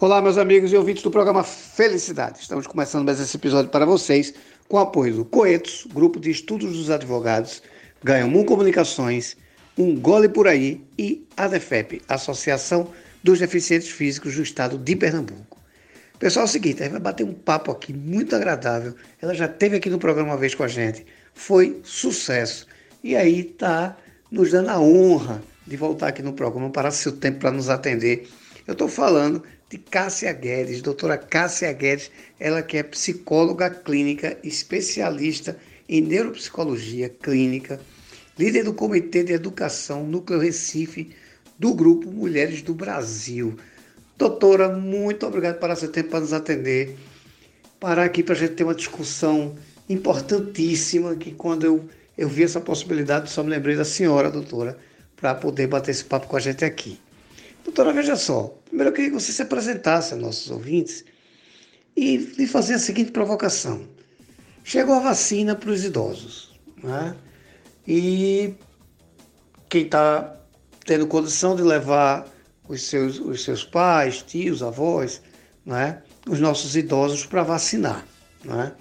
Olá, meus amigos e ouvintes do programa Felicidade. Estamos começando mais esse episódio para vocês com o apoio do Coetos, Grupo de Estudos dos Advogados, Ganhamum Comunicações, Um Gole Por Aí e ADEFEP, Associação dos Deficientes Físicos do Estado de Pernambuco. Pessoal, é o seguinte, a gente vai bater um papo aqui muito agradável. Ela já esteve aqui no programa uma vez com a gente. Foi sucesso. E aí está nos dando a honra de voltar aqui no programa, parar seu tempo para nos atender. Eu estou falando de Cássia Guedes, doutora Cássia Guedes, ela que é psicóloga clínica, especialista em neuropsicologia clínica, líder do Comitê de Educação Núcleo Recife do Grupo Mulheres do Brasil. Doutora, muito obrigado por seu tempo para nos atender. Parar aqui para a gente ter uma discussão importantíssima, que quando eu, eu vi essa possibilidade, só me lembrei da senhora, doutora, para poder bater esse papo com a gente aqui. Doutora, veja só, primeiro eu queria que você se apresentasse aos nossos ouvintes e lhe fazer a seguinte provocação. Chegou a vacina para os idosos, né? e quem está tendo condição de levar os seus, os seus pais, tios, avós, né, os nossos idosos para vacinar. Né?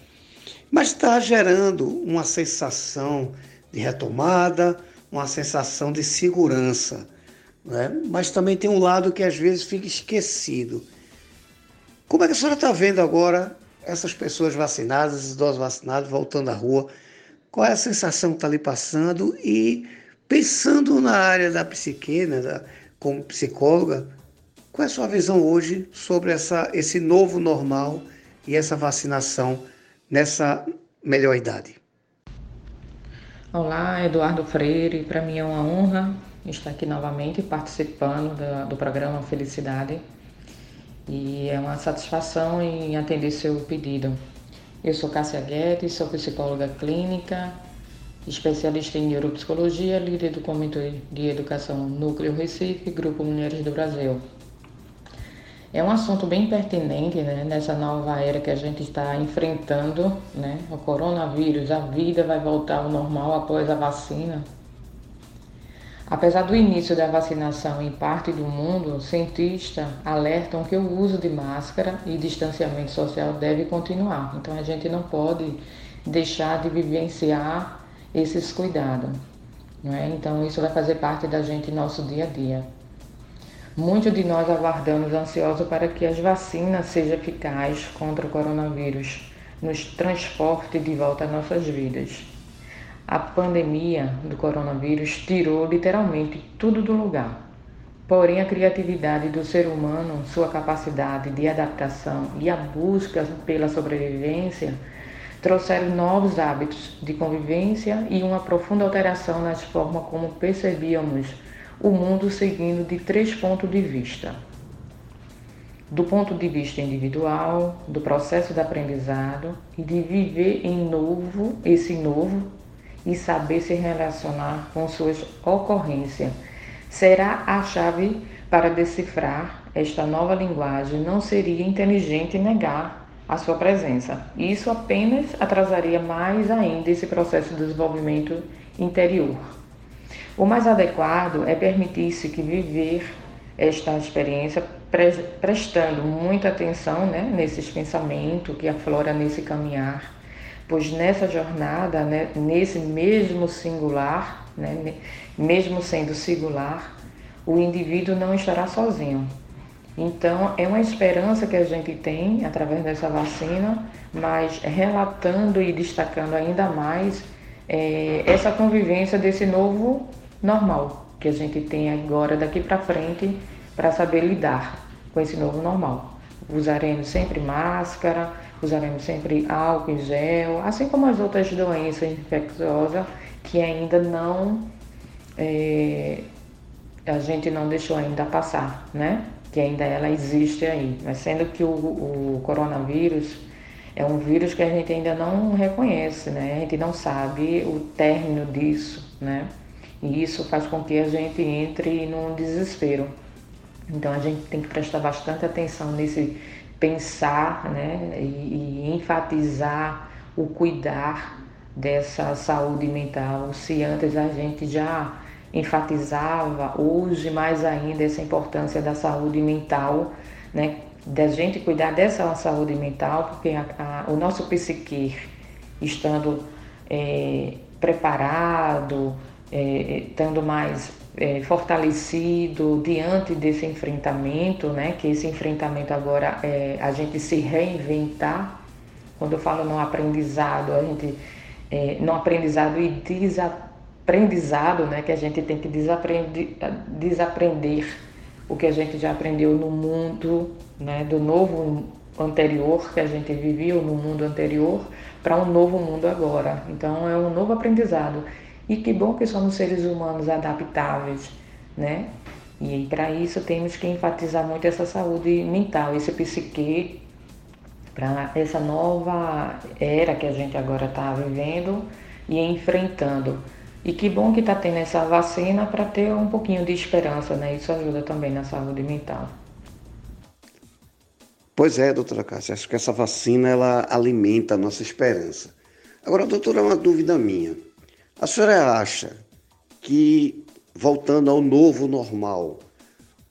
Mas está gerando uma sensação de retomada, uma sensação de segurança. Né? Mas também tem um lado que às vezes fica esquecido. Como é que a senhora está vendo agora essas pessoas vacinadas, esses idosos vacinados, voltando à rua? Qual é a sensação que está ali passando? E pensando na área da psique, né, da, como psicóloga, qual é a sua visão hoje sobre essa, esse novo normal e essa vacinação nessa melhor idade? Olá, Eduardo Freire. Para mim é uma honra estar aqui novamente participando do programa Felicidade e é uma satisfação em atender seu pedido. Eu sou Cássia Guedes, sou psicóloga clínica especialista em neuropsicologia, líder do Comitê de Educação Núcleo Recife, Grupo Mulheres do Brasil. É um assunto bem pertinente né, nessa nova era que a gente está enfrentando, né, o coronavírus. A vida vai voltar ao normal após a vacina. Apesar do início da vacinação em parte do mundo, cientistas alertam que o uso de máscara e distanciamento social deve continuar. Então a gente não pode deixar de vivenciar esses cuidados. é? Então, isso vai fazer parte da gente nosso dia a dia. Muitos de nós aguardamos ansiosos para que as vacinas sejam eficazes contra o coronavírus, nos transporte de volta às nossas vidas. A pandemia do coronavírus tirou literalmente tudo do lugar. Porém, a criatividade do ser humano, sua capacidade de adaptação e a busca pela sobrevivência trouxeram novos hábitos de convivência e uma profunda alteração nas formas como percebíamos o mundo seguindo de três pontos de vista. Do ponto de vista individual, do processo de aprendizado e de viver em novo, esse novo e saber se relacionar com suas ocorrências. Será a chave para decifrar esta nova linguagem. Não seria inteligente negar a sua presença. Isso apenas atrasaria mais ainda esse processo de desenvolvimento interior. O mais adequado é permitir-se que viver esta experiência prestando muita atenção né, nesses pensamentos que aflora nesse caminhar, pois nessa jornada, né, nesse mesmo singular, né, mesmo sendo singular, o indivíduo não estará sozinho, então, é uma esperança que a gente tem através dessa vacina, mas relatando e destacando ainda mais é, essa convivência desse novo normal que a gente tem agora daqui para frente para saber lidar com esse novo normal. Usaremos sempre máscara, usaremos sempre álcool em gel, assim como as outras doenças infecciosas que ainda não é, a gente não deixou ainda passar, né? que ainda ela existe aí, mas sendo que o, o coronavírus é um vírus que a gente ainda não reconhece, né? A gente não sabe o término disso, né? E isso faz com que a gente entre num desespero. Então a gente tem que prestar bastante atenção nesse pensar, né? E, e enfatizar o cuidar dessa saúde mental. Se antes a gente já enfatizava hoje mais ainda essa importância da saúde mental, né, da gente cuidar dessa saúde mental, porque a, a, o nosso psique estando é, preparado, é, estando mais é, fortalecido diante desse enfrentamento, né? Que esse enfrentamento agora é a gente se reinventar. Quando eu falo no aprendizado, a gente é, no aprendizado e desaprendizado, né? Que a gente tem que desaprender, desaprender o que a gente já aprendeu no mundo, né? Do novo anterior que a gente viveu no mundo anterior para um novo mundo agora. Então é um novo aprendizado. E que bom que somos seres humanos adaptáveis, né? E para isso temos que enfatizar muito essa saúde mental, esse psique, para essa nova era que a gente agora está vivendo e enfrentando. E que bom que está tendo essa vacina para ter um pouquinho de esperança, né? Isso ajuda também na saúde mental. Pois é, doutora Cássia, acho que essa vacina ela alimenta a nossa esperança. Agora, doutora, uma dúvida minha. A senhora acha que, voltando ao novo normal,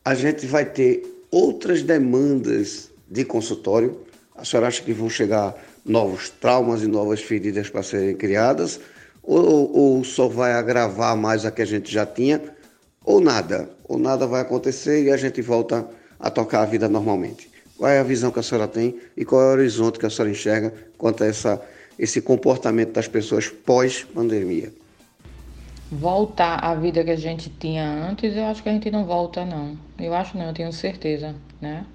a gente vai ter outras demandas de consultório? A senhora acha que vão chegar novos traumas e novas feridas para serem criadas? Ou, ou só vai agravar mais a que a gente já tinha? Ou nada? Ou nada vai acontecer e a gente volta a tocar a vida normalmente? Qual é a visão que a senhora tem e qual é o horizonte que a senhora enxerga quanto a essa esse comportamento das pessoas pós-pandemia? Voltar à vida que a gente tinha antes, eu acho que a gente não volta, não. Eu acho não, eu tenho certeza, né?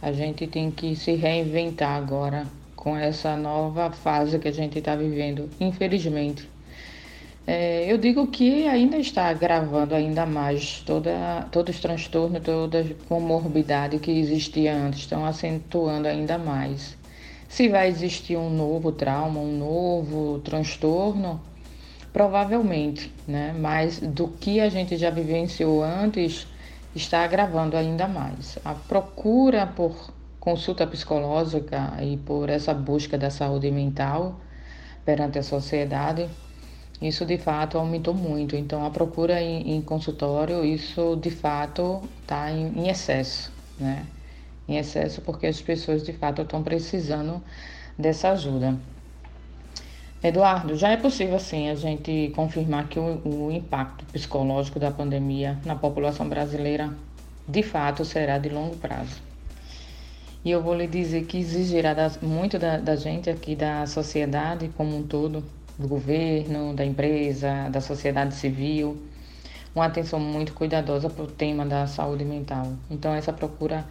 A gente tem que se reinventar agora com essa nova fase que a gente está vivendo, infelizmente. É, eu digo que ainda está agravando ainda mais toda, todos os transtornos, toda a comorbidade que existia antes, estão acentuando ainda mais. Se vai existir um novo trauma, um novo transtorno, provavelmente, né? Mas do que a gente já vivenciou antes, está agravando ainda mais. A procura por consulta psicológica e por essa busca da saúde mental perante a sociedade, isso de fato aumentou muito. Então, a procura em, em consultório, isso de fato está em, em excesso, né? Em excesso porque as pessoas de fato estão precisando dessa ajuda. Eduardo, já é possível sim a gente confirmar que o, o, impacto psicológico da pandemia na população brasileira de fato será de longo prazo. E eu vou lhe dizer que exigirá muito da, da gente aqui, da sociedade como um todo, do governo, da empresa, da sociedade civil, uma atenção muito cuidadosa para o tema da saúde mental. Então, essa procura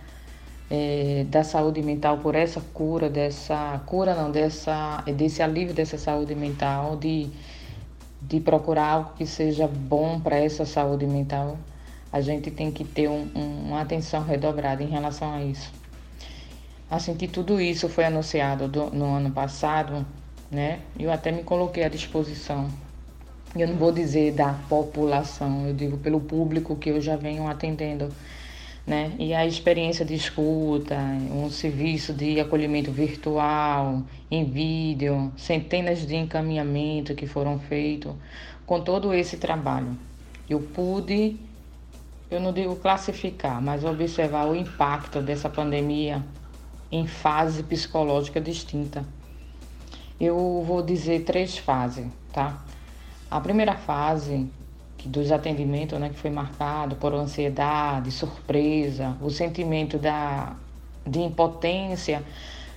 é, da saúde mental por essa cura, dessa cura não, dessa, desse alívio dessa saúde mental, de, de procurar algo que seja bom para essa saúde mental, a gente tem que ter um, um, uma atenção redobrada em relação a isso. Assim que tudo isso foi anunciado do, no ano passado, né, eu até me coloquei à disposição. Eu não vou dizer da população, eu digo pelo público que eu já venho atendendo né? E a experiência de escuta, um serviço de acolhimento virtual, em vídeo, centenas de encaminhamentos que foram feitos, com todo esse trabalho. Eu pude, eu não digo classificar, mas observar o impacto dessa pandemia em fase psicológica distinta. Eu vou dizer três fases, tá? A primeira fase dos atendimentos, né, que foi marcado por ansiedade, surpresa, o sentimento da, de impotência,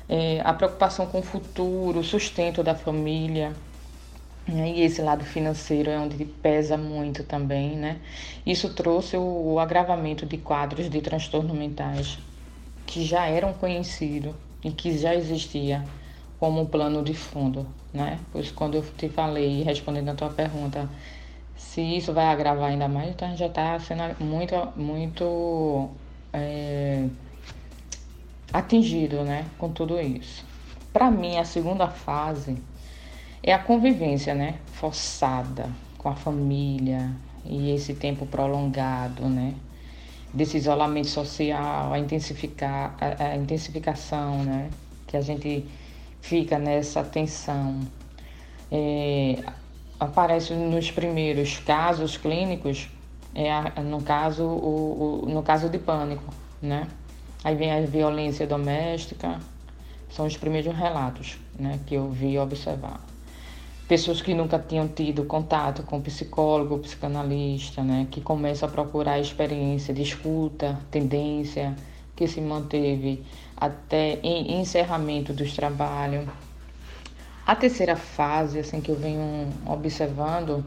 é, a preocupação com o futuro, o sustento da família. Né, e esse lado financeiro é onde pesa muito também, né? Isso trouxe o, o agravamento de quadros de transtorno mentais que já eram conhecidos e que já existia como um plano de fundo, né? Pois quando eu te falei, respondendo a tua pergunta, se isso vai agravar ainda mais, então a gente já está sendo muito, muito é, atingido né, com tudo isso. Para mim, a segunda fase é a convivência né, forçada com a família e esse tempo prolongado, né? Desse isolamento social, a, intensificar, a, a intensificação, né? Que a gente fica nessa tensão. É, aparece nos primeiros casos clínicos, é, no, caso, o, o, no caso de pânico, né? Aí vem a violência doméstica, são os primeiros relatos né, que eu vi observar. Pessoas que nunca tinham tido contato com psicólogo, psicanalista, né, que começam a procurar experiência de escuta, tendência, que se manteve até em encerramento dos trabalhos. A terceira fase, assim, que eu venho observando,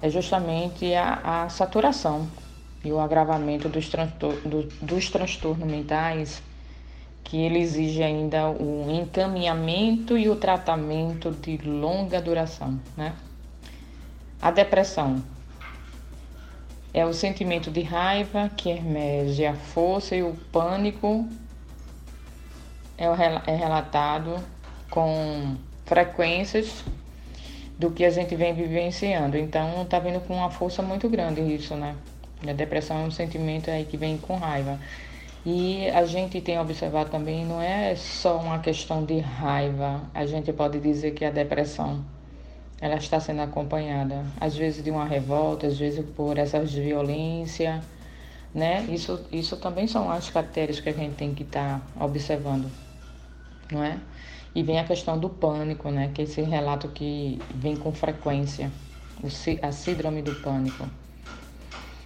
é justamente a, a saturação e o agravamento dos, transtor do, dos transtornos mentais, que ele exige ainda o encaminhamento e o tratamento de longa duração, né? A depressão é o sentimento de raiva que emerge a força e o pânico é, é relatado com frequências do que a gente vem vivenciando. Então tá vindo com uma força muito grande isso, né? A depressão é um sentimento aí que vem com raiva. E a gente tem observado também, não é só uma questão de raiva. A gente pode dizer que a depressão ela está sendo acompanhada, às vezes de uma revolta, às vezes por essas violência, né? Isso, isso também são as características que a gente tem que estar tá observando, não é? E vem a questão do pânico, né? Que é esse relato que vem com frequência, a síndrome do pânico.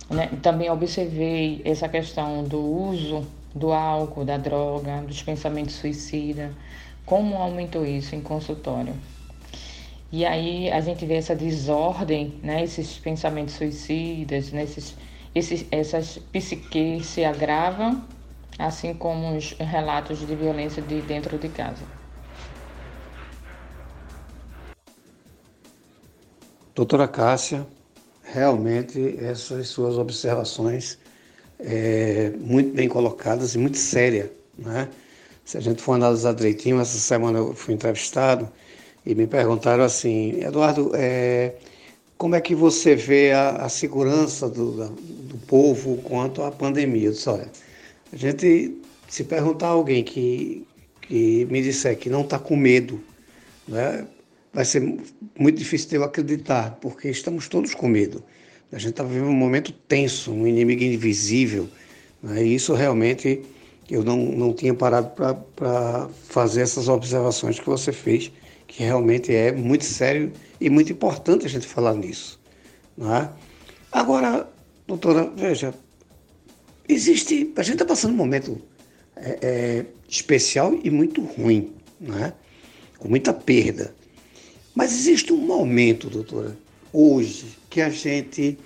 Né? Também observei essa questão do uso do álcool, da droga, dos pensamentos suicidas, como aumentou isso em consultório. E aí a gente vê essa desordem, né? esses pensamentos suicidas, né? esses, esses, essas psiques se agravam, assim como os relatos de violência de dentro de casa. Doutora Cássia, realmente essas suas observações é, muito bem colocadas e muito sérias. Né? Se a gente for analisar direitinho, essa semana eu fui entrevistado e me perguntaram assim, Eduardo, é, como é que você vê a, a segurança do, do povo quanto à pandemia? Eu disse, olha, a gente, se perguntar alguém que, que me disser que não está com medo, né, vai ser muito difícil de eu acreditar, porque estamos todos com medo. A gente está vivendo um momento tenso, um inimigo invisível, né? e isso realmente eu não, não tinha parado para fazer essas observações que você fez, que realmente é muito sério e muito importante a gente falar nisso. Né? Agora, doutora, veja, existe. A gente está passando um momento é, é, especial e muito ruim, né? com muita perda. Mas existe um momento, doutora, hoje, que a gente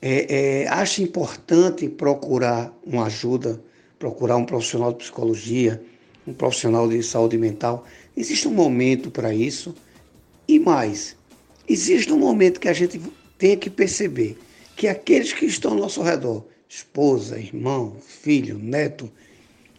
é, é, acha importante procurar uma ajuda, procurar um profissional de psicologia, um profissional de saúde mental. Existe um momento para isso. E mais, existe um momento que a gente tem que perceber que aqueles que estão ao nosso redor, esposa, irmão, filho, neto,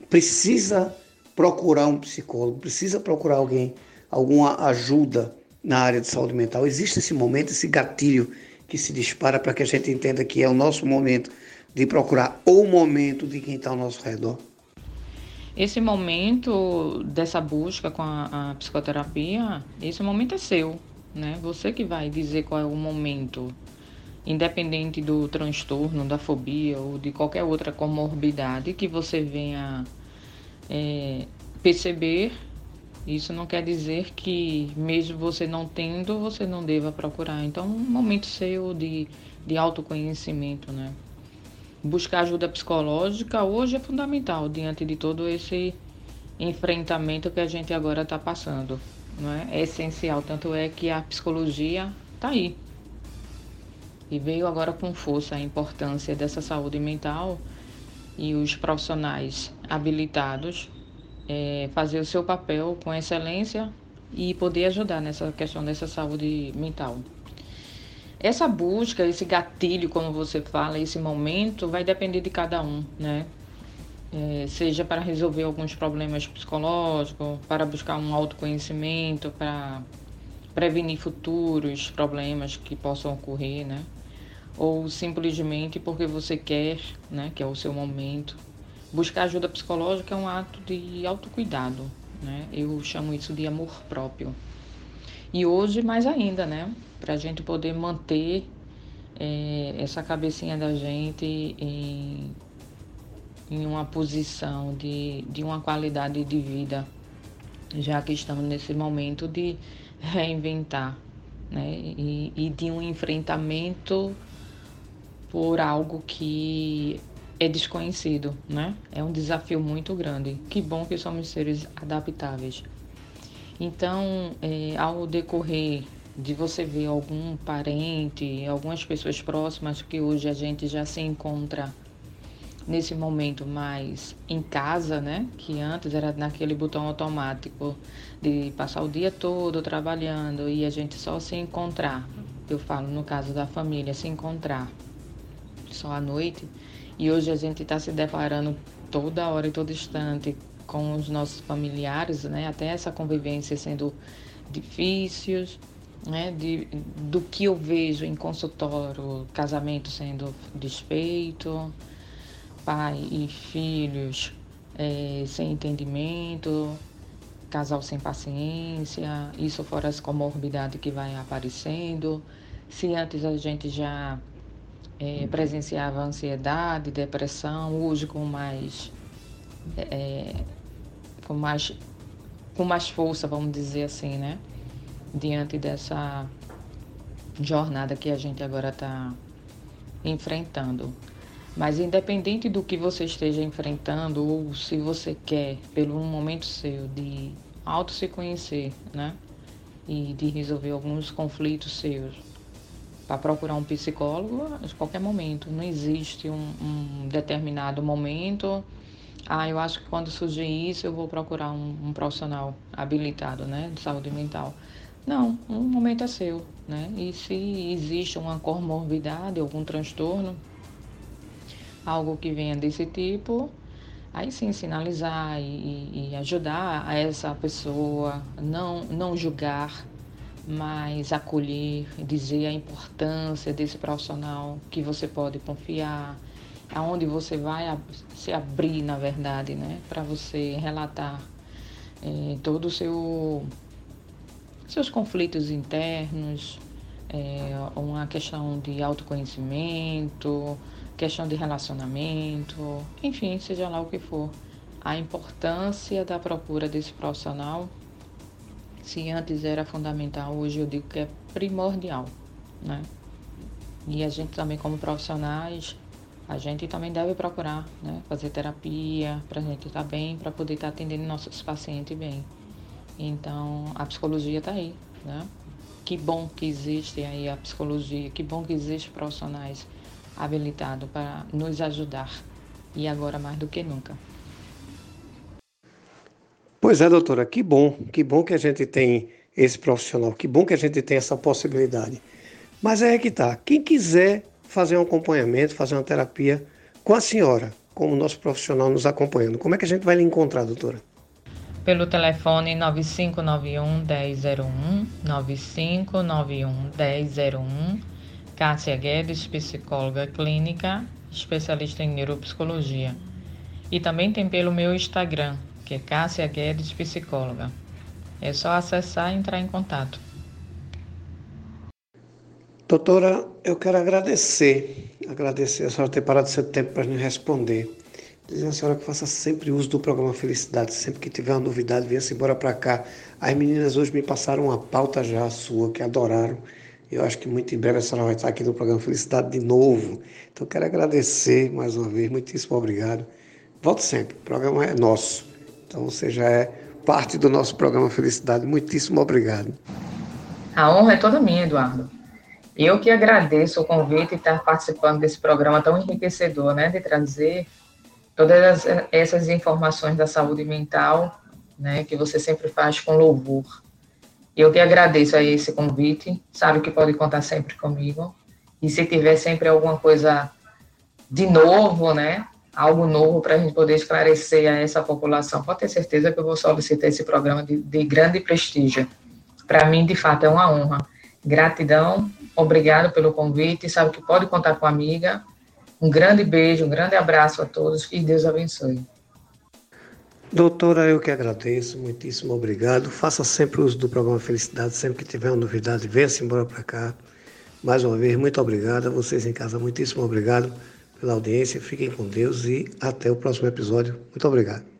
precisa procurar um psicólogo, precisa procurar alguém, alguma ajuda na área de saúde mental. Existe esse momento, esse gatilho que se dispara para que a gente entenda que é o nosso momento de procurar o momento de quem está ao nosso redor. Esse momento dessa busca com a, a, psicoterapia, esse momento é seu, né? Você que vai dizer qual é o momento, independente do transtorno, da fobia ou de qualquer outra comorbidade que você venha é, perceber isso não quer dizer que, mesmo você não tendo, você não deva procurar. Então, um momento seu de, de autoconhecimento, né? Buscar ajuda psicológica hoje é fundamental diante de todo esse enfrentamento que a gente agora está passando. Não é? é essencial, tanto é que a psicologia está aí. E veio agora com força a importância dessa saúde mental e os profissionais habilitados é, fazer o seu papel com excelência e poder ajudar nessa questão dessa saúde mental. Essa busca, esse gatilho, como você fala, esse momento, vai depender de cada um, né? É, seja para resolver alguns problemas psicológicos, para buscar um autoconhecimento, para prevenir futuros problemas que possam ocorrer, né? Ou simplesmente porque você quer, né? Que é o seu momento Buscar ajuda psicológica é um ato de autocuidado, né? Eu chamo isso de amor próprio. E hoje mais ainda, né? Para a gente poder manter é, essa cabecinha da gente em, em uma posição de, de uma qualidade de vida, já que estamos nesse momento de reinventar, né? E, e de um enfrentamento por algo que é desconhecido, né? É um desafio muito grande. Que bom que somos seres adaptáveis. Então, é, ao decorrer de você ver algum parente, algumas pessoas próximas que hoje a gente já se encontra nesse momento mais em casa, né? Que antes era naquele botão automático de passar o dia todo trabalhando e a gente só se encontrar. Eu falo no caso da família, se encontrar só à noite. E hoje a gente está se deparando toda hora e todo instante com os nossos familiares, né? Até essa convivência sendo difíceis né, de, do que eu vejo em consultório, casamento sendo desfeito, pai e filhos é, sem entendimento, casal sem paciência, isso fora as comorbidades que vai aparecendo. Se antes a gente já é, presenciava ansiedade, depressão, hoje com mais, é, com mais com mais força, vamos dizer assim, né? diante dessa jornada que a gente agora está enfrentando. Mas independente do que você esteja enfrentando, ou se você quer, pelo momento seu, de auto se conhecer, né? E de resolver alguns conflitos seus, para procurar um psicólogo a qualquer momento. Não existe um, um, determinado momento. Ah, eu acho que quando surgir isso eu vou procurar um, um profissional habilitado, né, de saúde mental. Não, um momento é seu, né? E se existe uma comorbidade, algum transtorno, algo que venha desse tipo, aí sim sinalizar e, e ajudar essa pessoa, não, não julgar, mas acolher, dizer a importância desse profissional que você pode confiar, aonde você vai se abrir, na verdade, né? Para você relatar é, todo seu seus conflitos internos, é, uma questão de autoconhecimento, questão de relacionamento, enfim, seja lá o que for. A importância da procura desse profissional, se antes era fundamental, hoje eu digo que é primordial, né? E a gente também, como profissionais, a gente também deve procurar, né? Fazer terapia para a gente estar tá bem, para poder estar tá atendendo nossos pacientes bem. Então, a psicologia está aí, né? Que bom que existe aí a psicologia, que bom que existe profissionais habilitados para nos ajudar. E agora mais do que nunca. Pois é, doutora, que bom, que bom que a gente tem esse profissional, que bom que a gente tem essa possibilidade. Mas é que tá, quem quiser fazer um acompanhamento, fazer uma terapia com a senhora, como nosso profissional nos acompanhando, como é que a gente vai lhe encontrar, doutora? pelo telefone 9591 1001, 9591 1001, Cássia Guedes, psicóloga clínica, especialista em neuropsicologia. E também tem pelo meu Instagram, que é Cássia Guedes Psicóloga. É só acessar e entrar em contato. Doutora, eu quero agradecer, agradecer a senhora ter parado seu tempo para me responder. Dizer a senhora que faça sempre uso do programa Felicidade, sempre que tiver uma novidade, venha-se embora para cá. As meninas hoje me passaram uma pauta já sua, que adoraram. Eu acho que muito em breve a senhora vai estar aqui no programa Felicidade de novo. Então quero agradecer mais uma vez, muitíssimo obrigado. Volte sempre, o programa é nosso. Então você já é parte do nosso programa Felicidade. Muitíssimo obrigado. A honra é toda minha, Eduardo. Eu que agradeço o convite e estar participando desse programa tão enriquecedor, né, de trazer todas essas informações da saúde mental, né, que você sempre faz com louvor. Eu que agradeço a esse convite, sabe que pode contar sempre comigo. E se tiver sempre alguma coisa de novo, né, algo novo para a gente poder esclarecer a essa população, pode ter certeza que eu vou solicitar esse programa de, de grande prestígio. Para mim, de fato, é uma honra. Gratidão, obrigado pelo convite, sabe que pode contar com a amiga, um grande beijo, um grande abraço a todos e Deus abençoe. Doutora, eu que agradeço, muitíssimo obrigado. Faça sempre uso do programa Felicidade, sempre que tiver uma novidade, venha-se embora para cá. Mais uma vez, muito obrigado. A vocês em casa, muitíssimo obrigado. Pela audiência, fiquem com Deus e até o próximo episódio. Muito obrigado.